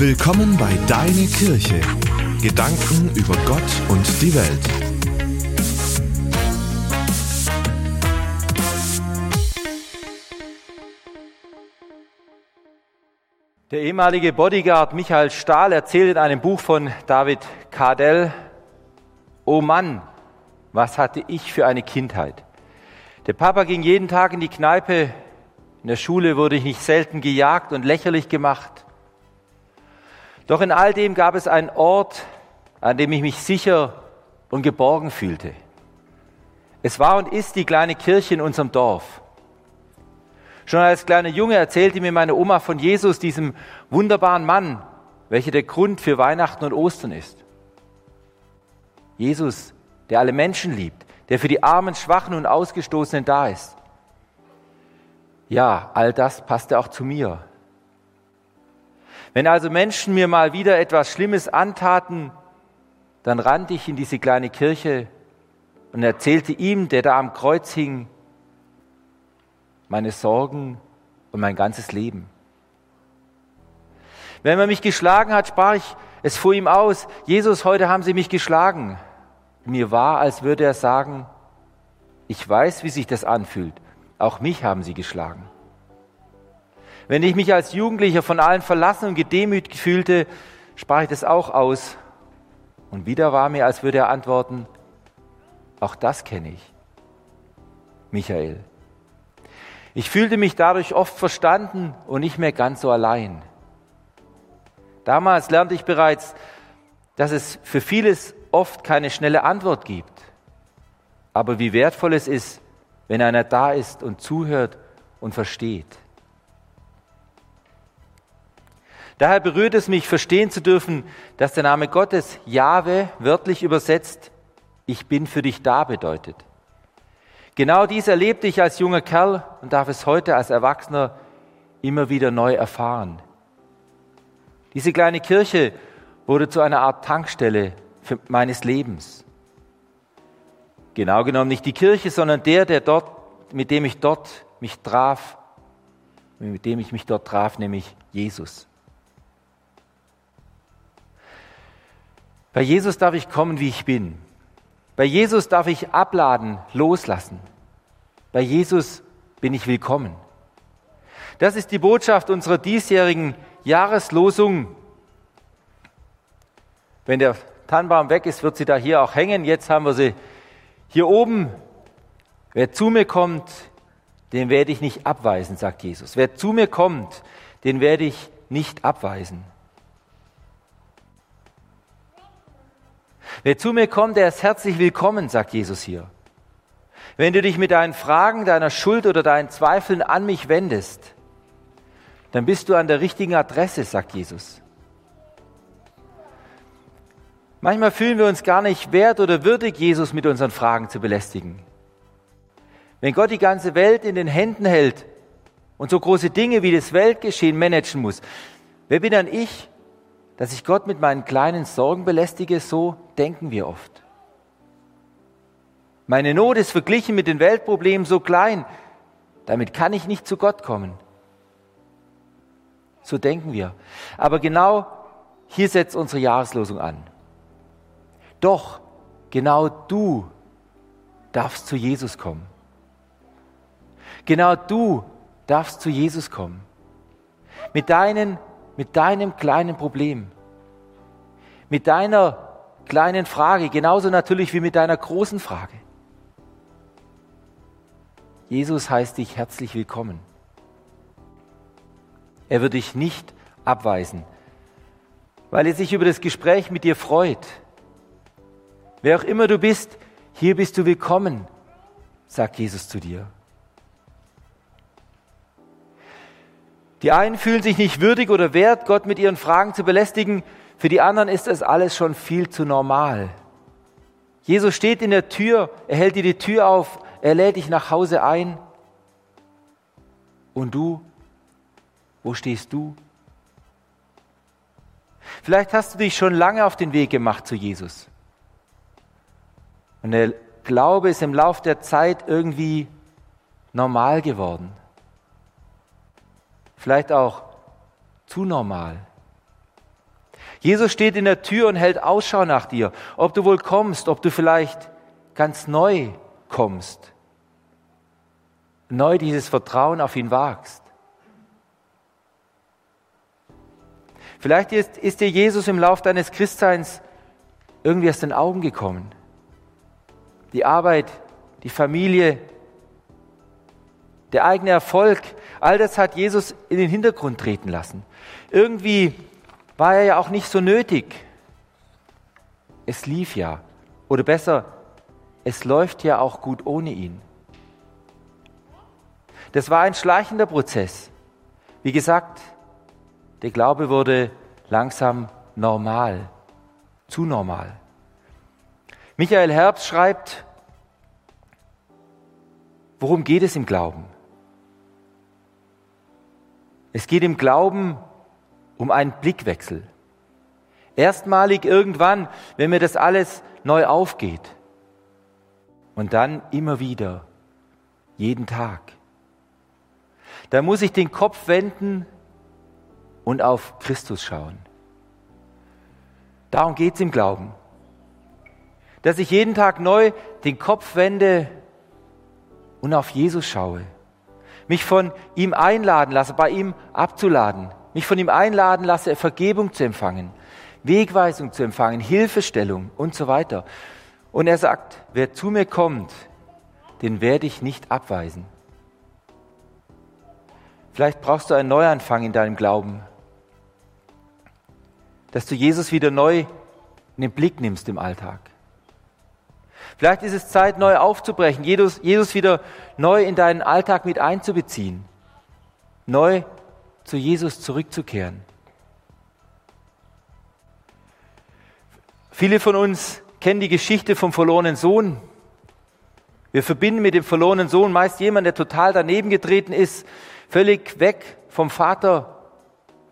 Willkommen bei Deine Kirche. Gedanken über Gott und die Welt. Der ehemalige Bodyguard Michael Stahl erzählt in einem Buch von David Kardell, Oh Mann, was hatte ich für eine Kindheit. Der Papa ging jeden Tag in die Kneipe, in der Schule wurde ich nicht selten gejagt und lächerlich gemacht. Doch in all dem gab es einen Ort, an dem ich mich sicher und geborgen fühlte. Es war und ist die kleine Kirche in unserem Dorf. Schon als kleiner Junge erzählte mir meine Oma von Jesus, diesem wunderbaren Mann, welcher der Grund für Weihnachten und Ostern ist. Jesus, der alle Menschen liebt, der für die Armen, Schwachen und Ausgestoßenen da ist. Ja, all das passte auch zu mir. Wenn also Menschen mir mal wieder etwas Schlimmes antaten, dann rannte ich in diese kleine Kirche und erzählte ihm, der da am Kreuz hing, meine Sorgen und mein ganzes Leben. Wenn man mich geschlagen hat, sprach ich es vor ihm aus, Jesus, heute haben sie mich geschlagen. Mir war, als würde er sagen, ich weiß, wie sich das anfühlt, auch mich haben sie geschlagen. Wenn ich mich als Jugendlicher von allen verlassen und gedemütigt fühlte, sprach ich das auch aus. Und wieder war mir, als würde er antworten, auch das kenne ich. Michael. Ich fühlte mich dadurch oft verstanden und nicht mehr ganz so allein. Damals lernte ich bereits, dass es für vieles oft keine schnelle Antwort gibt. Aber wie wertvoll es ist, wenn einer da ist und zuhört und versteht. Daher berührt es mich, verstehen zu dürfen, dass der Name Gottes Jahwe wörtlich übersetzt, ich bin für dich da bedeutet. Genau dies erlebte ich als junger Kerl und darf es heute als Erwachsener immer wieder neu erfahren. Diese kleine Kirche wurde zu einer Art Tankstelle meines Lebens. Genau genommen nicht die Kirche, sondern der, der dort, mit dem ich dort mich traf, mit dem ich mich dort traf, nämlich Jesus. Bei Jesus darf ich kommen, wie ich bin. Bei Jesus darf ich abladen, loslassen. Bei Jesus bin ich willkommen. Das ist die Botschaft unserer diesjährigen Jahreslosung. Wenn der Tannenbaum weg ist, wird sie da hier auch hängen. Jetzt haben wir sie hier oben. Wer zu mir kommt, den werde ich nicht abweisen, sagt Jesus. Wer zu mir kommt, den werde ich nicht abweisen. Wer zu mir kommt, der ist herzlich willkommen, sagt Jesus hier. Wenn du dich mit deinen Fragen, deiner Schuld oder deinen Zweifeln an mich wendest, dann bist du an der richtigen Adresse, sagt Jesus. Manchmal fühlen wir uns gar nicht wert oder würdig, Jesus mit unseren Fragen zu belästigen. Wenn Gott die ganze Welt in den Händen hält und so große Dinge wie das Weltgeschehen managen muss, wer bin dann ich, dass ich Gott mit meinen kleinen Sorgen belästige, so denken wir oft. Meine Not ist verglichen mit den Weltproblemen so klein, damit kann ich nicht zu Gott kommen. So denken wir. Aber genau hier setzt unsere Jahreslosung an. Doch genau du darfst zu Jesus kommen. Genau du darfst zu Jesus kommen. Mit deinen mit deinem kleinen Problem, mit deiner kleinen Frage, genauso natürlich wie mit deiner großen Frage. Jesus heißt dich herzlich willkommen. Er wird dich nicht abweisen, weil er sich über das Gespräch mit dir freut. Wer auch immer du bist, hier bist du willkommen, sagt Jesus zu dir. Die einen fühlen sich nicht würdig oder wert, Gott mit ihren Fragen zu belästigen. Für die anderen ist das alles schon viel zu normal. Jesus steht in der Tür, er hält dir die Tür auf, er lädt dich nach Hause ein. Und du, wo stehst du? Vielleicht hast du dich schon lange auf den Weg gemacht zu Jesus. Und der Glaube ist im Lauf der Zeit irgendwie normal geworden vielleicht auch zu normal. Jesus steht in der Tür und hält Ausschau nach dir, ob du wohl kommst, ob du vielleicht ganz neu kommst, neu dieses Vertrauen auf ihn wagst. Vielleicht ist, ist dir Jesus im Lauf deines Christseins irgendwie aus den Augen gekommen. Die Arbeit, die Familie, der eigene Erfolg, all das hat Jesus in den Hintergrund treten lassen. Irgendwie war er ja auch nicht so nötig. Es lief ja. Oder besser, es läuft ja auch gut ohne ihn. Das war ein schleichender Prozess. Wie gesagt, der Glaube wurde langsam normal, zu normal. Michael Herbst schreibt, worum geht es im Glauben? Es geht im Glauben um einen Blickwechsel. Erstmalig irgendwann, wenn mir das alles neu aufgeht. Und dann immer wieder, jeden Tag. Da muss ich den Kopf wenden und auf Christus schauen. Darum geht es im Glauben. Dass ich jeden Tag neu den Kopf wende und auf Jesus schaue. Mich von ihm einladen lasse, bei ihm abzuladen mich von ihm einladen lasse, Vergebung zu empfangen, Wegweisung zu empfangen, Hilfestellung und so weiter. Und er sagt, wer zu mir kommt, den werde ich nicht abweisen. Vielleicht brauchst du einen Neuanfang in deinem Glauben, dass du Jesus wieder neu in den Blick nimmst im Alltag. Vielleicht ist es Zeit, neu aufzubrechen, Jesus, Jesus wieder neu in deinen Alltag mit einzubeziehen, neu zu Jesus zurückzukehren. Viele von uns kennen die Geschichte vom verlorenen Sohn. Wir verbinden mit dem verlorenen Sohn meist jemanden, der total daneben getreten ist, völlig weg vom Vater.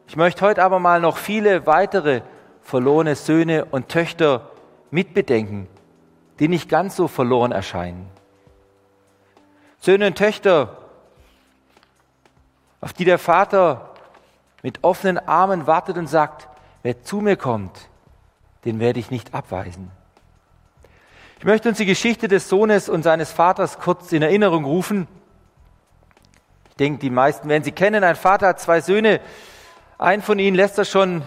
Ich möchte heute aber mal noch viele weitere verlorene Söhne und Töchter mitbedenken, die nicht ganz so verloren erscheinen. Söhne und Töchter, auf die der Vater mit offenen Armen wartet und sagt, wer zu mir kommt, den werde ich nicht abweisen. Ich möchte uns die Geschichte des Sohnes und seines Vaters kurz in Erinnerung rufen. Ich denke, die meisten werden sie kennen. Ein Vater hat zwei Söhne. Ein von ihnen lässt er schon,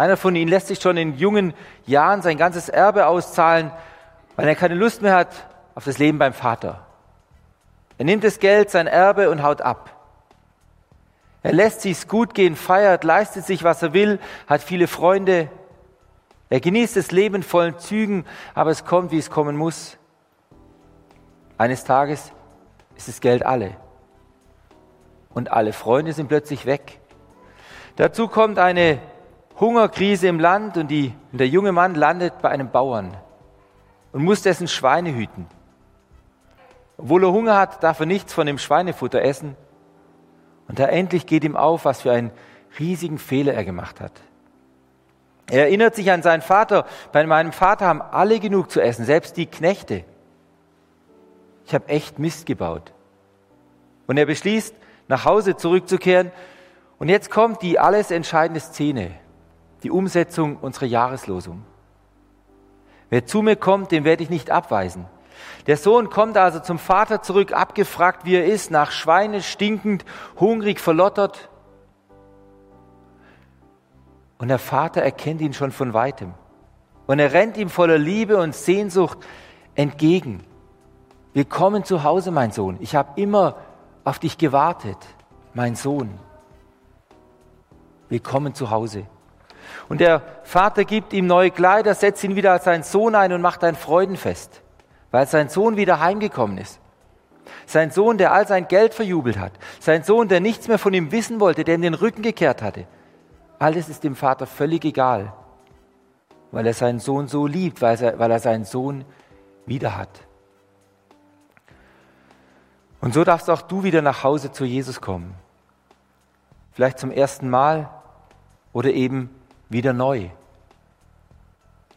einer von ihnen lässt sich schon in jungen Jahren sein ganzes Erbe auszahlen, weil er keine Lust mehr hat auf das Leben beim Vater. Er nimmt das Geld, sein Erbe und haut ab. Er lässt sich's gut gehen, feiert, leistet sich, was er will, hat viele Freunde. Er genießt das Leben vollen Zügen, aber es kommt, wie es kommen muss. Eines Tages ist das Geld alle. Und alle Freunde sind plötzlich weg. Dazu kommt eine Hungerkrise im Land und, die, und der junge Mann landet bei einem Bauern und muss dessen Schweine hüten. Obwohl er Hunger hat, darf er nichts von dem Schweinefutter essen. Und da endlich geht ihm auf, was für einen riesigen Fehler er gemacht hat. Er erinnert sich an seinen Vater. Bei meinem Vater haben alle genug zu essen, selbst die Knechte. Ich habe echt Mist gebaut. Und er beschließt, nach Hause zurückzukehren. Und jetzt kommt die alles entscheidende Szene, die Umsetzung unserer Jahreslosung. Wer zu mir kommt, den werde ich nicht abweisen. Der Sohn kommt also zum Vater zurück, abgefragt, wie er ist, nach Schweine stinkend, hungrig, verlottert. Und der Vater erkennt ihn schon von weitem. Und er rennt ihm voller Liebe und Sehnsucht entgegen. Willkommen zu Hause, mein Sohn. Ich habe immer auf dich gewartet, mein Sohn. Willkommen zu Hause. Und der Vater gibt ihm neue Kleider, setzt ihn wieder als seinen Sohn ein und macht ein Freudenfest weil sein Sohn wieder heimgekommen ist. Sein Sohn, der all sein Geld verjubelt hat. Sein Sohn, der nichts mehr von ihm wissen wollte, der ihm den Rücken gekehrt hatte. Alles ist dem Vater völlig egal, weil er seinen Sohn so liebt, weil er, weil er seinen Sohn wieder hat. Und so darfst auch du wieder nach Hause zu Jesus kommen. Vielleicht zum ersten Mal oder eben wieder neu.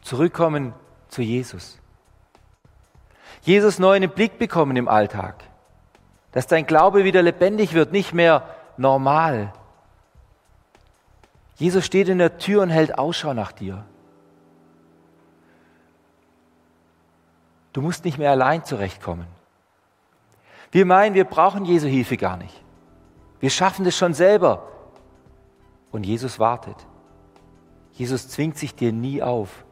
Zurückkommen zu Jesus. Jesus neu in den Blick bekommen im Alltag. Dass dein Glaube wieder lebendig wird, nicht mehr normal. Jesus steht in der Tür und hält Ausschau nach dir. Du musst nicht mehr allein zurechtkommen. Wir meinen, wir brauchen Jesu Hilfe gar nicht. Wir schaffen das schon selber. Und Jesus wartet. Jesus zwingt sich dir nie auf.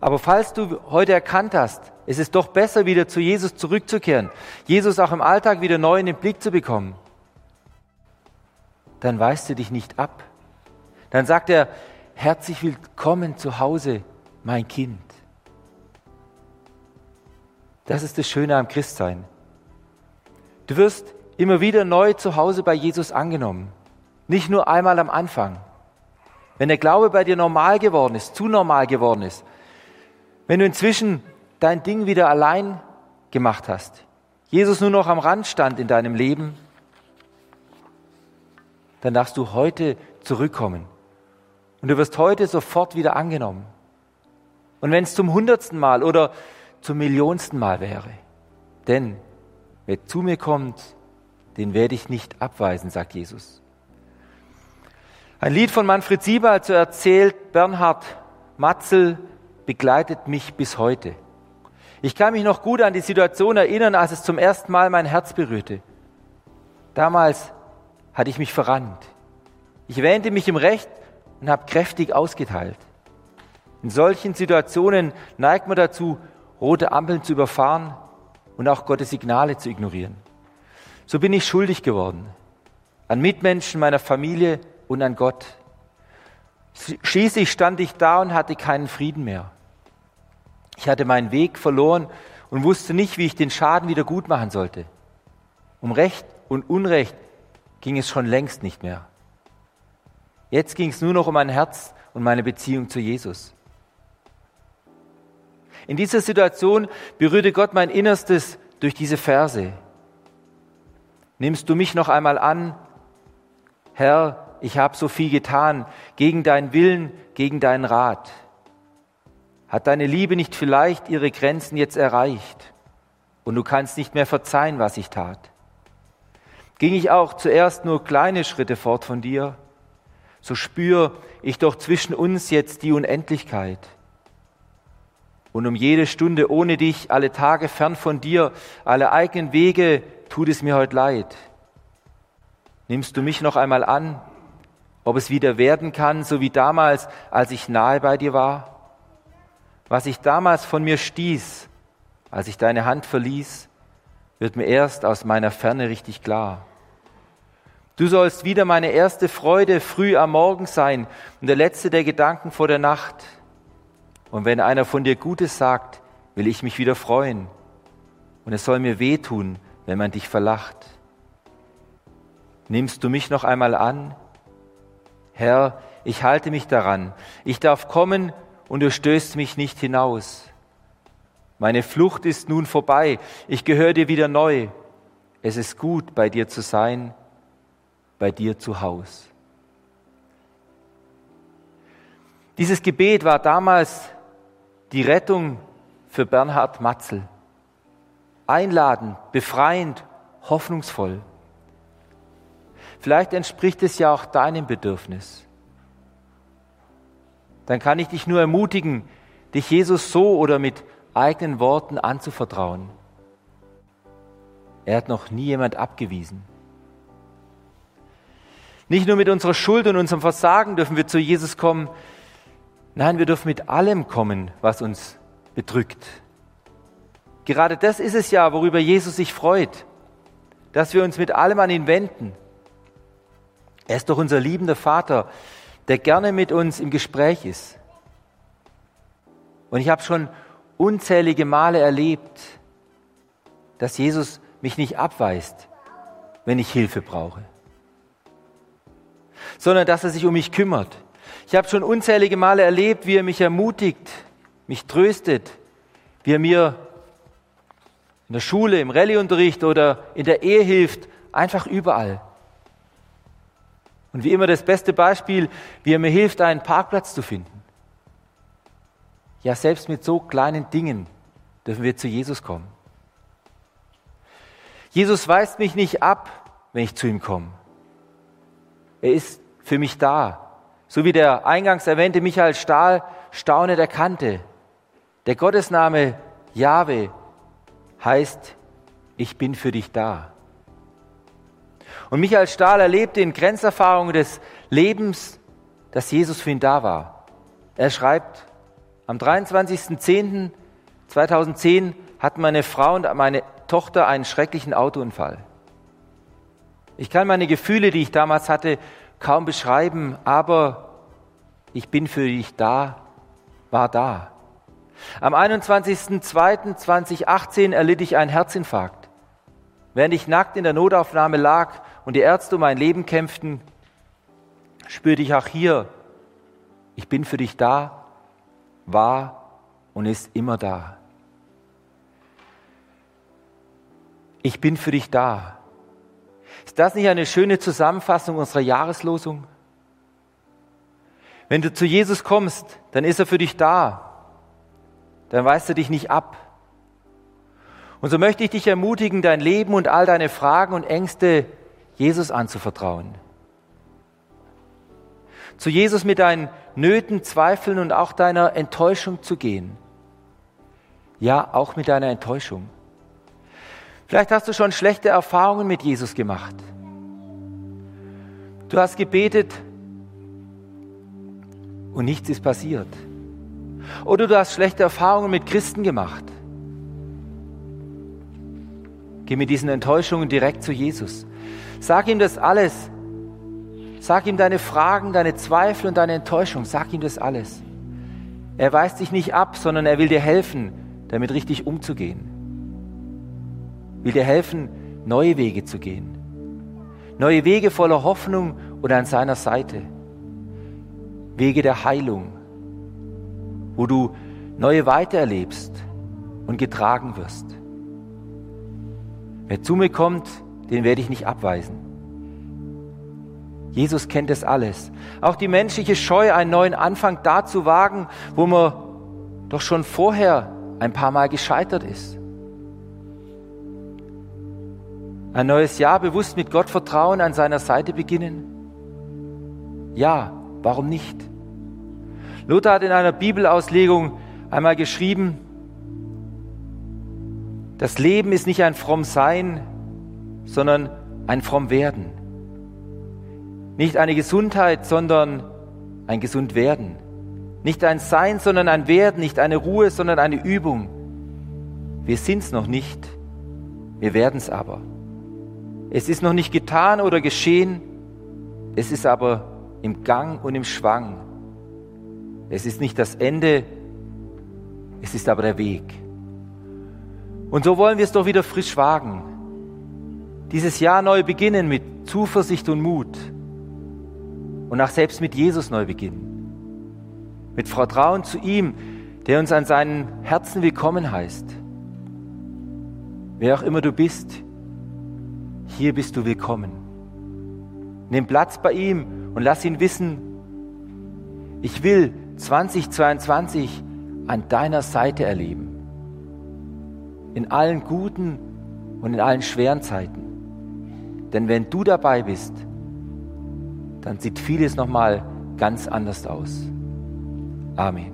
Aber falls du heute erkannt hast, es ist doch besser, wieder zu Jesus zurückzukehren, Jesus auch im Alltag wieder neu in den Blick zu bekommen, dann weist du dich nicht ab. Dann sagt er, herzlich willkommen zu Hause, mein Kind. Das ist das Schöne am Christsein. Du wirst immer wieder neu zu Hause bei Jesus angenommen. Nicht nur einmal am Anfang. Wenn der Glaube bei dir normal geworden ist, zu normal geworden ist, wenn du inzwischen dein Ding wieder allein gemacht hast, Jesus nur noch am Rand stand in deinem Leben, dann darfst du heute zurückkommen. Und du wirst heute sofort wieder angenommen. Und wenn es zum hundertsten Mal oder zum millionsten Mal wäre. Denn wer zu mir kommt, den werde ich nicht abweisen, sagt Jesus. Ein Lied von Manfred Sieber so erzählt, Bernhard Matzel begleitet mich bis heute. Ich kann mich noch gut an die Situation erinnern, als es zum ersten Mal mein Herz berührte. Damals hatte ich mich verrannt. Ich wähnte mich im Recht und habe kräftig ausgeteilt. In solchen Situationen neigt man dazu, rote Ampeln zu überfahren und auch Gottes Signale zu ignorieren. So bin ich schuldig geworden an Mitmenschen meiner Familie und an Gott. Schließlich stand ich da und hatte keinen Frieden mehr. Ich hatte meinen Weg verloren und wusste nicht, wie ich den Schaden wieder gut machen sollte. Um Recht und Unrecht ging es schon längst nicht mehr. Jetzt ging es nur noch um mein Herz und meine Beziehung zu Jesus. In dieser Situation berührte Gott mein Innerstes durch diese Verse. Nimmst du mich noch einmal an? Herr, ich habe so viel getan, gegen deinen Willen, gegen deinen Rat. Hat deine Liebe nicht vielleicht ihre Grenzen jetzt erreicht und du kannst nicht mehr verzeihen, was ich tat? Ging ich auch zuerst nur kleine Schritte fort von dir, so spür ich doch zwischen uns jetzt die Unendlichkeit und um jede Stunde ohne dich, alle Tage fern von dir, alle eigenen Wege, tut es mir heute leid. Nimmst du mich noch einmal an, ob es wieder werden kann, so wie damals, als ich nahe bei dir war? Was ich damals von mir stieß, als ich deine Hand verließ, wird mir erst aus meiner Ferne richtig klar. Du sollst wieder meine erste Freude früh am Morgen sein und der letzte der Gedanken vor der Nacht. Und wenn einer von dir Gutes sagt, will ich mich wieder freuen. Und es soll mir wehtun, wenn man dich verlacht. Nimmst du mich noch einmal an? Herr, ich halte mich daran. Ich darf kommen und du stößt mich nicht hinaus. Meine Flucht ist nun vorbei. Ich gehöre dir wieder neu. Es ist gut, bei dir zu sein, bei dir zu Haus. Dieses Gebet war damals die Rettung für Bernhard Matzel. Einladend, befreiend, hoffnungsvoll. Vielleicht entspricht es ja auch deinem Bedürfnis. Dann kann ich dich nur ermutigen, dich Jesus so oder mit eigenen Worten anzuvertrauen. Er hat noch nie jemand abgewiesen. Nicht nur mit unserer Schuld und unserem Versagen dürfen wir zu Jesus kommen, Nein, wir dürfen mit allem kommen, was uns bedrückt. Gerade das ist es ja, worüber Jesus sich freut, dass wir uns mit allem an ihn wenden. Er ist doch unser liebender Vater, der gerne mit uns im Gespräch ist. Und ich habe schon unzählige Male erlebt, dass Jesus mich nicht abweist, wenn ich Hilfe brauche, sondern dass er sich um mich kümmert, ich habe schon unzählige Male erlebt, wie er mich ermutigt, mich tröstet, wie er mir in der Schule, im Rallyeunterricht oder in der Ehe hilft, einfach überall. Und wie immer das beste Beispiel, wie er mir hilft, einen Parkplatz zu finden. Ja, selbst mit so kleinen Dingen dürfen wir zu Jesus kommen. Jesus weist mich nicht ab, wenn ich zu ihm komme. Er ist für mich da. So wie der eingangs erwähnte Michael Stahl staunend erkannte. Der Gottesname Jahwe heißt, ich bin für dich da. Und Michael Stahl erlebte in Grenzerfahrungen des Lebens, dass Jesus für ihn da war. Er schreibt, am 23.10.2010 hatten meine Frau und meine Tochter einen schrecklichen Autounfall. Ich kann meine Gefühle, die ich damals hatte, kaum beschreiben, aber ich bin für dich da, war da. Am 21.02.2018 erlitt ich einen Herzinfarkt. Während ich nackt in der Notaufnahme lag und die Ärzte um mein Leben kämpften, spürte ich auch hier, ich bin für dich da, war und ist immer da. Ich bin für dich da. Ist das nicht eine schöne Zusammenfassung unserer Jahreslosung? Wenn du zu Jesus kommst, dann ist er für dich da. Dann weist er dich nicht ab. Und so möchte ich dich ermutigen, dein Leben und all deine Fragen und Ängste Jesus anzuvertrauen. Zu Jesus mit deinen Nöten, Zweifeln und auch deiner Enttäuschung zu gehen. Ja, auch mit deiner Enttäuschung. Vielleicht hast du schon schlechte Erfahrungen mit Jesus gemacht. Du hast gebetet und nichts ist passiert. Oder du hast schlechte Erfahrungen mit Christen gemacht. Geh mit diesen Enttäuschungen direkt zu Jesus. Sag ihm das alles. Sag ihm deine Fragen, deine Zweifel und deine Enttäuschung. Sag ihm das alles. Er weist dich nicht ab, sondern er will dir helfen, damit richtig umzugehen. Will dir helfen, neue Wege zu gehen. Neue Wege voller Hoffnung und an seiner Seite. Wege der Heilung, wo du neue Weite erlebst und getragen wirst. Wer zu mir kommt, den werde ich nicht abweisen. Jesus kennt es alles. Auch die menschliche Scheu, einen neuen Anfang da zu wagen, wo man doch schon vorher ein paar Mal gescheitert ist. Ein neues Jahr bewusst mit Gott vertrauen, an seiner Seite beginnen? Ja, warum nicht? Luther hat in einer Bibelauslegung einmal geschrieben, das Leben ist nicht ein fromm Sein, sondern ein fromm Werden. Nicht eine Gesundheit, sondern ein gesund Werden. Nicht ein Sein, sondern ein Werden, nicht eine Ruhe, sondern eine Übung. Wir sind's noch nicht, wir werden's aber. Es ist noch nicht getan oder geschehen, es ist aber im Gang und im Schwang. Es ist nicht das Ende, es ist aber der Weg. Und so wollen wir es doch wieder frisch wagen. Dieses Jahr neu beginnen mit Zuversicht und Mut. Und auch selbst mit Jesus neu beginnen. Mit Vertrauen zu ihm, der uns an seinem Herzen willkommen heißt. Wer auch immer du bist, hier bist du willkommen. Nimm Platz bei ihm und lass ihn wissen, ich will 2022 an deiner Seite erleben. In allen guten und in allen schweren Zeiten. Denn wenn du dabei bist, dann sieht vieles nochmal ganz anders aus. Amen.